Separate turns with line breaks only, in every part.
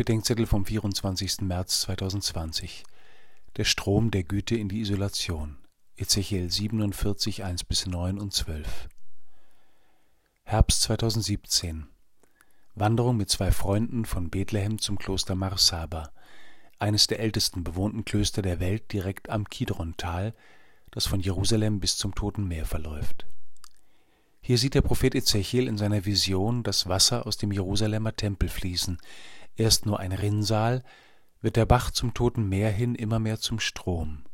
Bedenkzettel vom 24. März 2020. Der Strom der Güte in die Isolation. Ezechiel 47, 1 bis 9 und 12. Herbst 2017. Wanderung mit zwei Freunden von Bethlehem zum Kloster Marsaba, eines der ältesten bewohnten Klöster der Welt direkt am Kidron-Tal, das von Jerusalem bis zum Toten Meer verläuft. Hier sieht der Prophet Ezechiel in seiner Vision das Wasser aus dem Jerusalemer Tempel fließen. Erst nur ein Rinnsal, wird der Bach zum Toten Meer hin immer mehr zum Strom.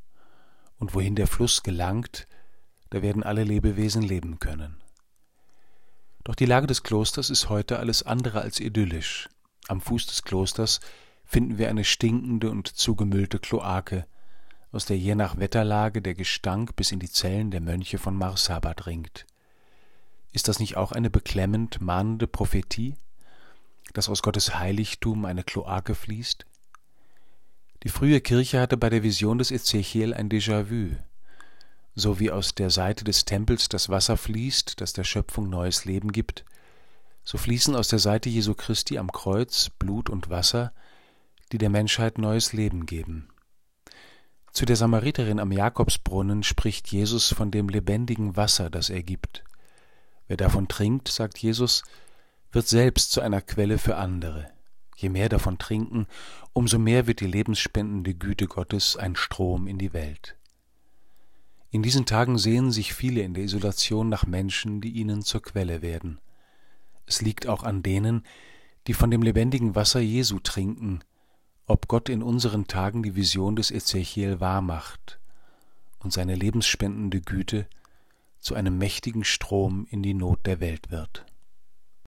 Und wohin der Fluss gelangt, da werden alle Lebewesen leben können. Doch die Lage des Klosters ist heute alles andere als idyllisch. Am Fuß des Klosters finden wir eine stinkende und zugemüllte Kloake, aus der je nach Wetterlage der Gestank bis in die Zellen der Mönche von Marsaba dringt. Ist das nicht auch eine beklemmend mahnende Prophetie, dass aus Gottes Heiligtum eine Kloake fließt? Die frühe Kirche hatte bei der Vision des Ezechiel ein Déjà-vu. So wie aus der Seite des Tempels das Wasser fließt, das der Schöpfung neues Leben gibt, so fließen aus der Seite Jesu Christi am Kreuz Blut und Wasser, die der Menschheit neues Leben geben. Zu der Samariterin am Jakobsbrunnen spricht Jesus von dem lebendigen Wasser, das er gibt. Wer davon trinkt, sagt Jesus, wird selbst zu einer Quelle für andere. Je mehr davon trinken, umso mehr wird die lebensspendende Güte Gottes ein Strom in die Welt. In diesen Tagen sehen sich viele in der Isolation nach Menschen, die ihnen zur Quelle werden. Es liegt auch an denen, die von dem lebendigen Wasser Jesu trinken, ob Gott in unseren Tagen die Vision des Ezechiel wahrmacht und seine lebensspendende Güte zu einem mächtigen Strom in die Not der Welt wird.